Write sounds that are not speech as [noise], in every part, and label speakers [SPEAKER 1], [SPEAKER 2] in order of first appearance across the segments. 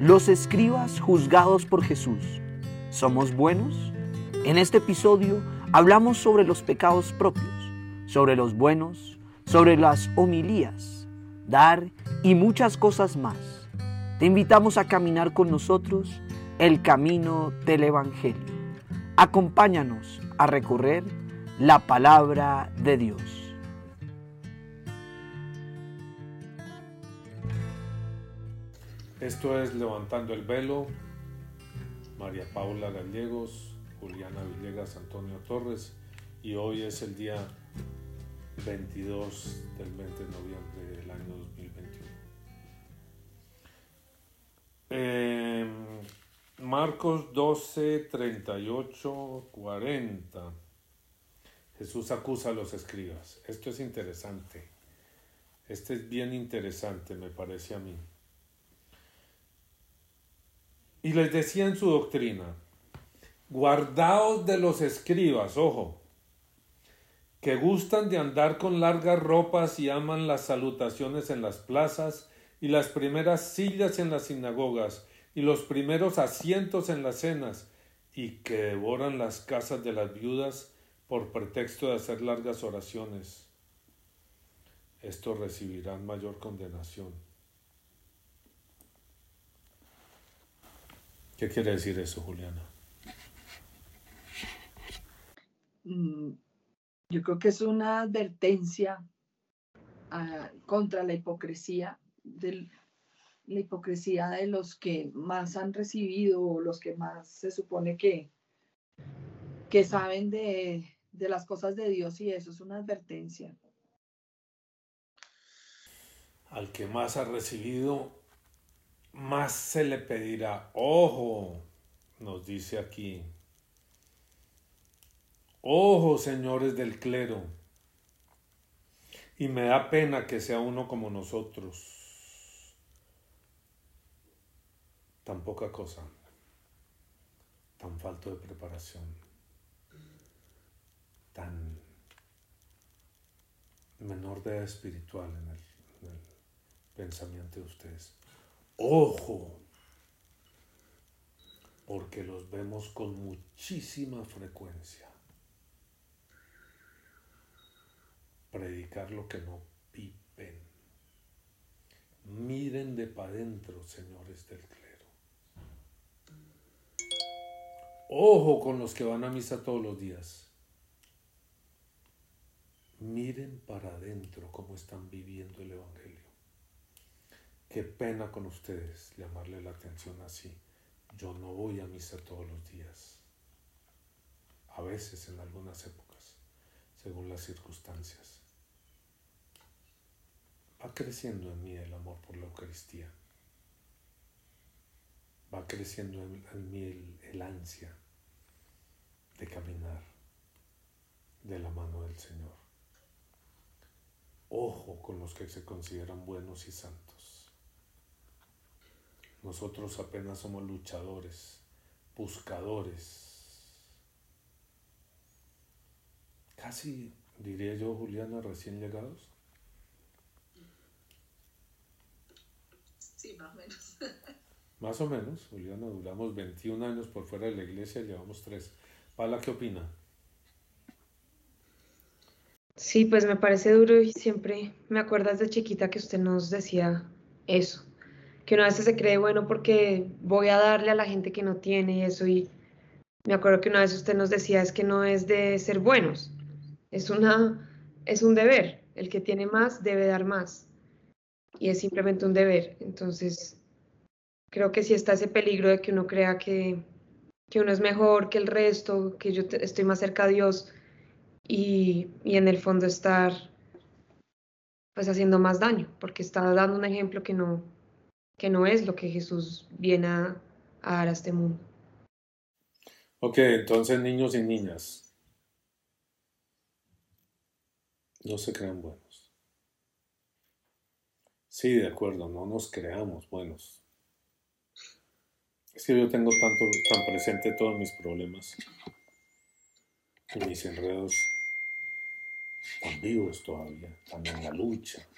[SPEAKER 1] Los escribas juzgados por Jesús, ¿somos buenos? En este episodio hablamos sobre los pecados propios, sobre los buenos, sobre las homilías, dar y muchas cosas más. Te invitamos a caminar con nosotros el camino del Evangelio. Acompáñanos a recorrer la palabra de Dios.
[SPEAKER 2] Esto es Levantando el Velo, María Paula Gallegos, Juliana Villegas, Antonio Torres, y hoy es el día 22 del 20 de noviembre del año 2021. Eh, Marcos 12, 38, 40. Jesús acusa a los escribas. Esto es interesante. Este es bien interesante, me parece a mí. Y les decía en su doctrina, guardaos de los escribas, ojo, que gustan de andar con largas ropas y aman las salutaciones en las plazas y las primeras sillas en las sinagogas y los primeros asientos en las cenas y que devoran las casas de las viudas por pretexto de hacer largas oraciones. Estos recibirán mayor condenación. ¿Qué quiere decir eso, Juliana?
[SPEAKER 3] Mm, yo creo que es una advertencia ah, contra la hipocresía, de la hipocresía de los que más han recibido o los que más se supone que, que saben de, de las cosas de Dios y eso es una advertencia.
[SPEAKER 2] Al que más ha recibido, más se le pedirá. Ojo, nos dice aquí. Ojo, señores del clero. Y me da pena que sea uno como nosotros. Tan poca cosa. Tan falto de preparación. Tan menor de espiritual en el, en el pensamiento de ustedes. Ojo, porque los vemos con muchísima frecuencia. Predicar lo que no pipen. Miren de para adentro, señores del clero. Ojo con los que van a misa todos los días. Miren para adentro cómo están viviendo el Evangelio. Qué pena con ustedes llamarle la atención así. Yo no voy a misa todos los días. A veces en algunas épocas, según las circunstancias. Va creciendo en mí el amor por la Eucaristía. Va creciendo en, mí el, el ansia de caminar de la mano del Señor. Ojo con los que se consideran buenos y santos. Nosotros apenas somos luchadores, buscadores. Casi, diría yo, Juliana, recién llegados.
[SPEAKER 3] Sí, más o menos.
[SPEAKER 2] Más o menos, Juliana, duramos 21 años por fuera de la iglesia, llevamos 3. Pala, ¿qué opina?
[SPEAKER 4] Sí, pues me parece duro y siempre me acuerdas de chiquita que usted nos decía eso, que una vez se cree bueno porque voy a darle a la gente que no tiene eso y me acuerdo que una vez usted nos decía es que no es de ser buenos, es una es un deber, el que tiene más debe dar más y es simplemente un deber, entonces creo que sí está ese peligro de que uno crea que, que uno es mejor que el resto, que yo estoy más cerca a Dios y, y en el fondo estar pues haciendo más daño, porque está dando un ejemplo que no, que no es lo que Jesús viene a, dar a este mundo.
[SPEAKER 2] Ok, entonces niños y niñas, no se crean buenos. Sí, de acuerdo, no nos creamos buenos. Es que yo tengo tanto, tan presente todos mis problemas y mis enredos tan vivos todavía, tan en la lucha,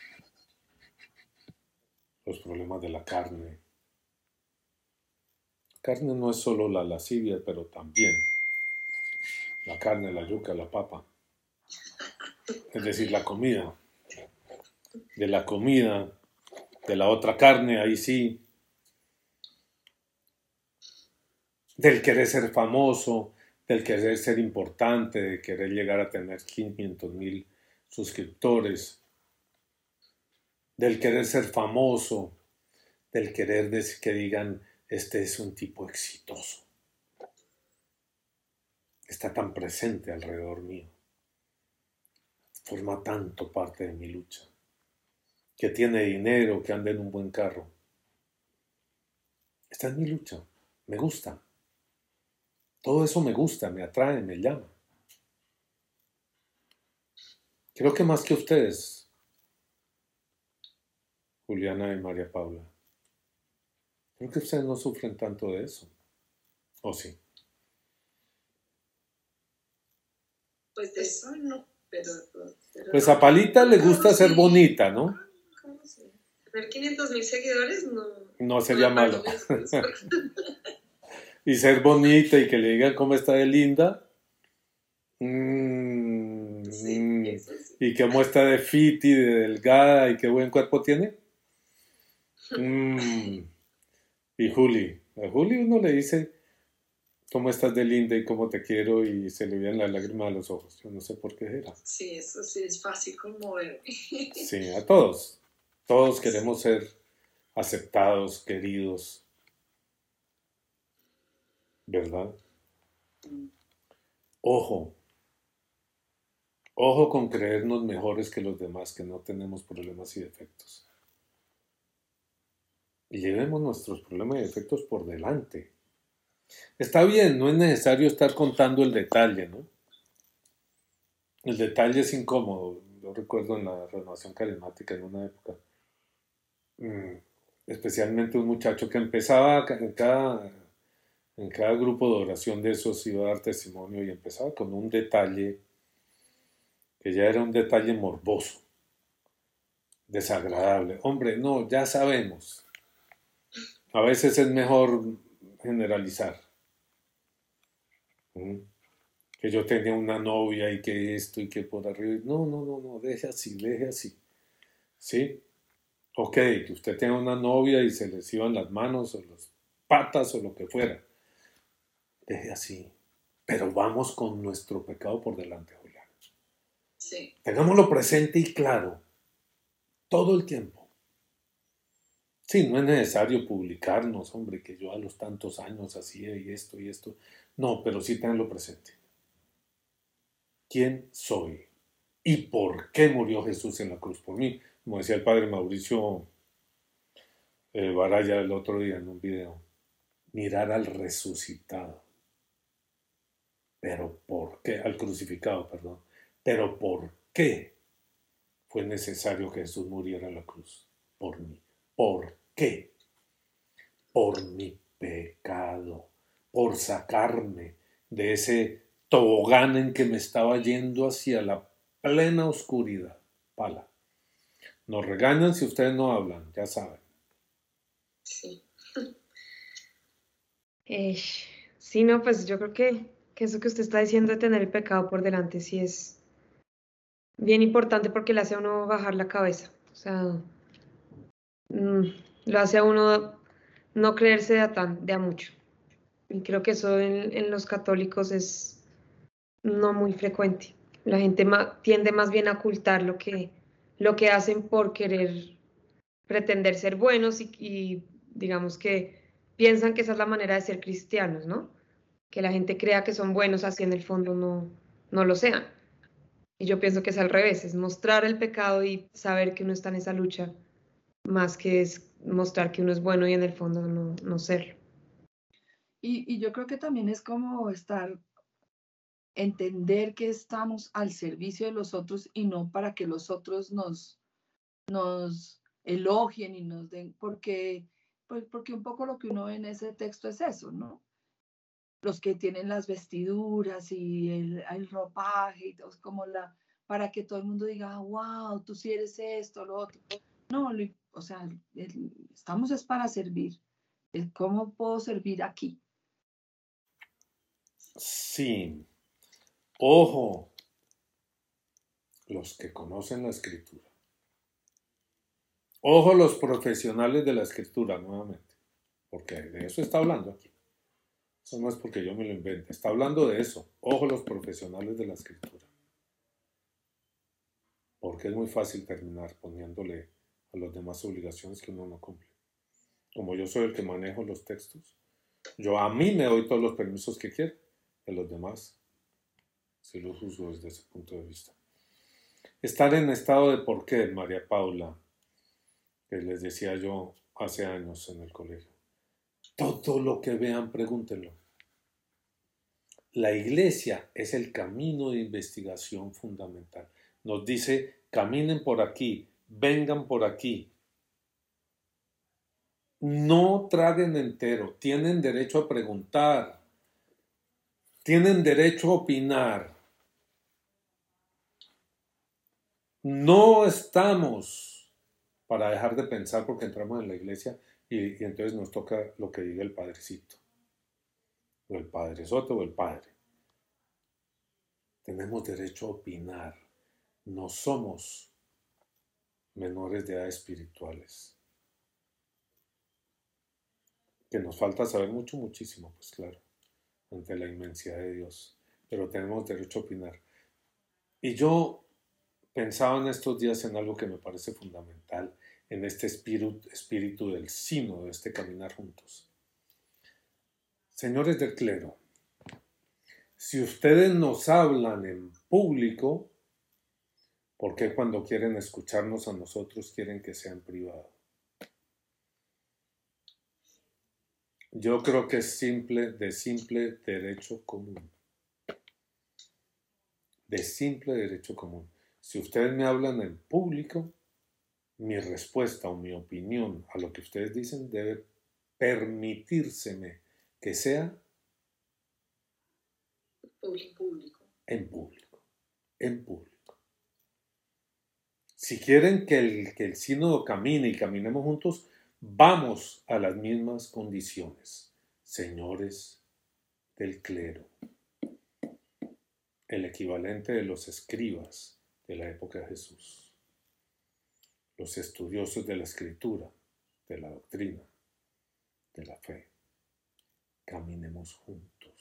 [SPEAKER 2] los problemas de la carne, Carne no es solo la lascivia, pero también la carne, la yuca, la papa. Es decir, la comida. De la comida, de la otra carne, ahí sí. Del querer ser famoso, del querer ser importante, de querer llegar a tener 500 mil suscriptores, del querer ser famoso, del querer que digan, este es un tipo exitoso. Está tan presente alrededor mío. Forma tanto parte de mi lucha. Que tiene dinero, que anda en un buen carro. Esta es mi lucha. Me gusta. Todo eso me gusta, me atrae, me llama. Creo que más que ustedes, Juliana y María Paula. Creo que ustedes no sufren tanto de eso. ¿O sí?
[SPEAKER 5] Pues de eso no, pero...
[SPEAKER 2] pues a Palita le gusta ser bonita, ¿no?
[SPEAKER 5] ¿Cómo Tener 500 mil seguidores no...
[SPEAKER 2] No sería malo. [laughs] y ser bonita y que le digan cómo está de linda. Mm, y cómo está de fit y de delgada y qué buen cuerpo tiene. Mm. Y Juli, a Juli uno le dice cómo estás de linda y cómo te quiero y se le vienen las lágrimas a los ojos. Yo no sé por qué era.
[SPEAKER 5] Sí, eso sí es fácil conmoverme. [laughs]
[SPEAKER 2] Sí, a todos. Todos queremos ser aceptados, queridos. ¿Verdad? Ojo. Ojo con creernos mejores que los demás, que no tenemos problemas y defectos y llevemos nuestros problemas y defectos por delante. Está bien, no es necesario estar contando el detalle, ¿no? El detalle es incómodo. Yo recuerdo en la renovación carismática en una época, mm, especialmente un muchacho que empezaba en cada, en cada grupo de oración de esos iba a dar testimonio y empezaba con un detalle que ya era un detalle morboso, desagradable. Hombre, no, ya sabemos, a veces es mejor generalizar. ¿Mm? Que yo tenía una novia y que esto y que por arriba. No, no, no, no, deje así, deje así. ¿Sí? Ok, que usted tenga una novia y se les iban las manos o las patas o lo que fuera. Deje así. Pero vamos con nuestro pecado por delante, Julián.
[SPEAKER 5] Sí.
[SPEAKER 2] Tengámoslo presente y claro. Todo el tiempo. Sí, no es necesario publicarnos, hombre, que yo a los tantos años hacía y esto y esto. No, pero sí tenlo presente. ¿Quién soy? ¿Y por qué murió Jesús en la cruz por mí? Como decía el padre Mauricio eh, Baraya el otro día en un video. Mirar al resucitado. Pero ¿por qué? Al crucificado, perdón. Pero ¿por qué fue necesario que Jesús muriera en la cruz? Por mí. ¿Por qué? Por mi pecado, por sacarme de ese tobogán en que me estaba yendo hacia la plena oscuridad. Pala. Nos regañan si ustedes no hablan, ya saben.
[SPEAKER 5] Sí. [laughs]
[SPEAKER 4] Eh, sí, no, pues yo creo que, que eso que usted está diciendo de tener el pecado por delante sí es bien importante porque le hace a uno bajar la cabeza. O sea, Mm, lo hace a uno no creerse de a, tan, de a mucho. Y creo que eso en, los católicos es no muy frecuente. La gente tiende más bien a ocultar lo que, lo que hacen por querer pretender ser buenos y, digamos que piensan que esa es la manera de ser cristianos, ¿no? Que la gente crea que son buenos así en el fondo no, no lo sean. Y yo pienso que es al revés, es mostrar el pecado y saber que uno está en esa lucha más que es mostrar que uno es bueno y en el fondo no, no serlo.
[SPEAKER 3] Y, yo creo que también es como estar, entender que estamos al servicio de los otros y no para que los otros nos, nos elogien y nos den, porque, pues porque un poco lo que uno ve en ese texto es eso, ¿no? Los que tienen las vestiduras y el, el ropaje, y todo, como la, para que todo el mundo diga, wow, tú sí eres esto, lo otro. No, o sea, estamos es para servir. Es ¿Cómo puedo servir aquí?
[SPEAKER 2] Sí. Ojo, los que conocen la escritura. Ojo los profesionales de la escritura nuevamente, porque de eso está hablando aquí. Eso no es porque yo me lo invente, está hablando de eso. Ojo los profesionales de la escritura. Porque es muy fácil terminar poniéndole a los demás obligaciones que uno no cumple. Como yo soy el que manejo los textos, yo a mí me doy todos los permisos que quiero, a los demás si lo juzgo desde ese punto de vista. Estar en estado de por qué, María Paula, que les decía yo hace años en el colegio. Todo lo que vean, pregúntenlo. La iglesia es el camino de investigación fundamental. Nos dice, caminen por aquí, vengan por aquí. No traguen entero, tienen derecho a preguntar, tienen derecho a opinar. No estamos para dejar de pensar porque entramos en la iglesia y, y entonces nos toca lo que diga el padrecito, o el padre Soto o el padre. Tenemos derecho a opinar. No somos menores de edad espirituales. Que nos falta saber mucho, muchísimo, pues claro, ante la inmensidad de Dios. Pero tenemos derecho a opinar. Y yo pensaba en estos días en algo que me parece fundamental, en este espíritu, espíritu del sino, de este caminar juntos. Señores del clero, si ustedes nos hablan en público, ¿por qué cuando quieren escucharnos a nosotros quieren que sea en privado? Yo creo que es simple, de simple derecho común. De simple derecho común. Si ustedes me hablan en público, mi respuesta o mi opinión a lo que ustedes dicen debe permitírseme que sea
[SPEAKER 5] Público.
[SPEAKER 2] en público. En público. Si quieren que el, que el sínodo camine y caminemos juntos, vamos a las mismas condiciones, señores del clero, el equivalente de los escribas de la época de Jesús, los estudiosos de la escritura, de la doctrina, de la fe. Caminemos juntos.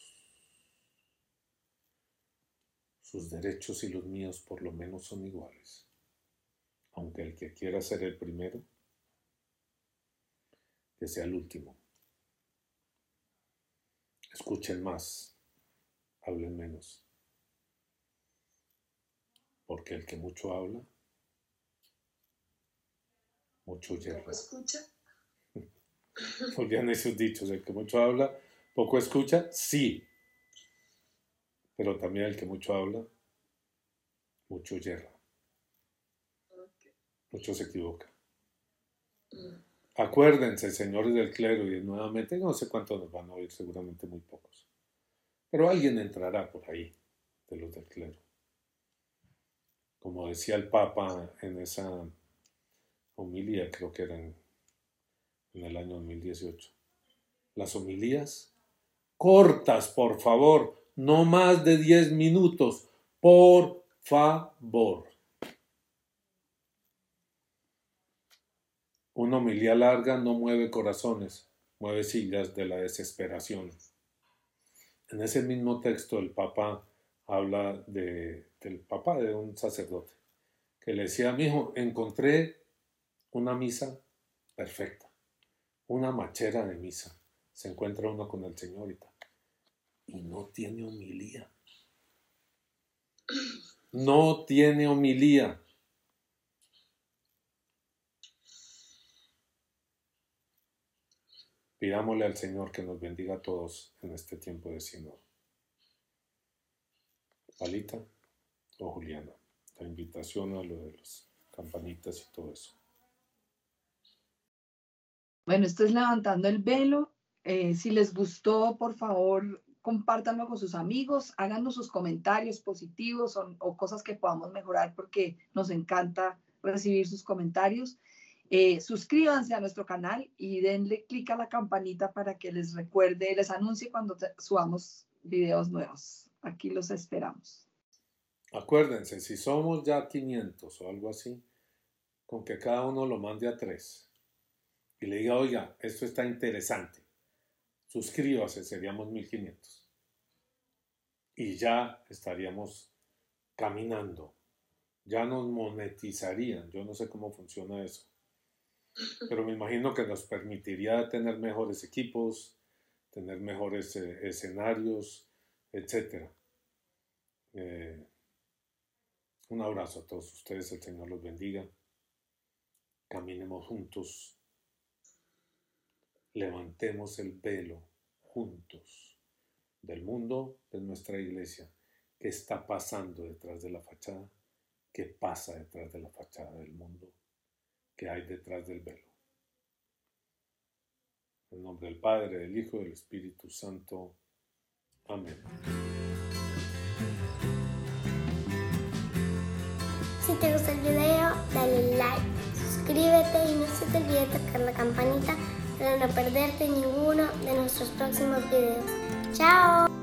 [SPEAKER 2] Sus derechos y los míos por lo menos son iguales, aunque el que quiera ser el primero, que sea el último. Escuchen más, hablen menos porque el que mucho habla, mucho.
[SPEAKER 5] ¿Poco escucha? [laughs]
[SPEAKER 2] Volvían esos dichos, el que mucho habla, poco escucha, sí, pero también el que mucho habla, mucho yerra,
[SPEAKER 5] Ok.
[SPEAKER 2] mucho se equivoca.
[SPEAKER 5] Mm.
[SPEAKER 2] Acuérdense, señores del clero, y nuevamente, no sé cuántos nos van a oír, seguramente muy pocos, pero alguien entrará por ahí de los del clero como decía el Papa en esa homilía, creo que era en, en, el año 2018. Las homilías cortas, por favor, no más de 10 minutos, por favor. Una homilía larga no mueve corazones, mueve sillas de la desesperación. En ese mismo texto el Papa habla de, del papá de un sacerdote, que le decía a mi hijo, encontré una misa perfecta, una machera de misa. Se encuentra uno con el Señor y tal. Y no tiene homilía. No tiene homilía. Pidámosle al Señor que nos bendiga a todos en este tiempo de sínodo. Palita o Juliana. La invitación a lo de las campanitas y todo eso.
[SPEAKER 3] Bueno, esto es levantando el velo. Eh, si les gustó, por favor, compártanlo con sus amigos, háganos sus comentarios positivos o, o cosas que podamos mejorar porque nos encanta recibir sus comentarios. Eh, suscríbanse a nuestro canal y denle clic a la campanita para que les recuerde, les anuncie cuando subamos videos nuevos. Aquí los esperamos.
[SPEAKER 2] Acuérdense, si somos ya 500 o algo así, con que cada uno lo mande a tres y le diga, oiga, esto está interesante, suscríbase, seríamos 1500. Y ya estaríamos caminando, ya nos monetizarían, yo no sé cómo funciona eso, pero me imagino que nos permitiría tener mejores equipos, tener mejores eh, escenarios, etc. Un abrazo a todos ustedes, el Señor los bendiga. Caminemos juntos. Levantemos el velo juntos del mundo de nuestra iglesia. ¿Qué está pasando detrás de la fachada? ¿Qué pasa detrás de la fachada del mundo? ¿Qué hay detrás del velo? En nombre del Padre, del Hijo y del Espíritu Santo. Amén.
[SPEAKER 6] Si te gustó el video, dale like, suscríbete y no se te olvide tocar la campanita para no perderte ninguno de nuestros próximos videos. ¡Chao!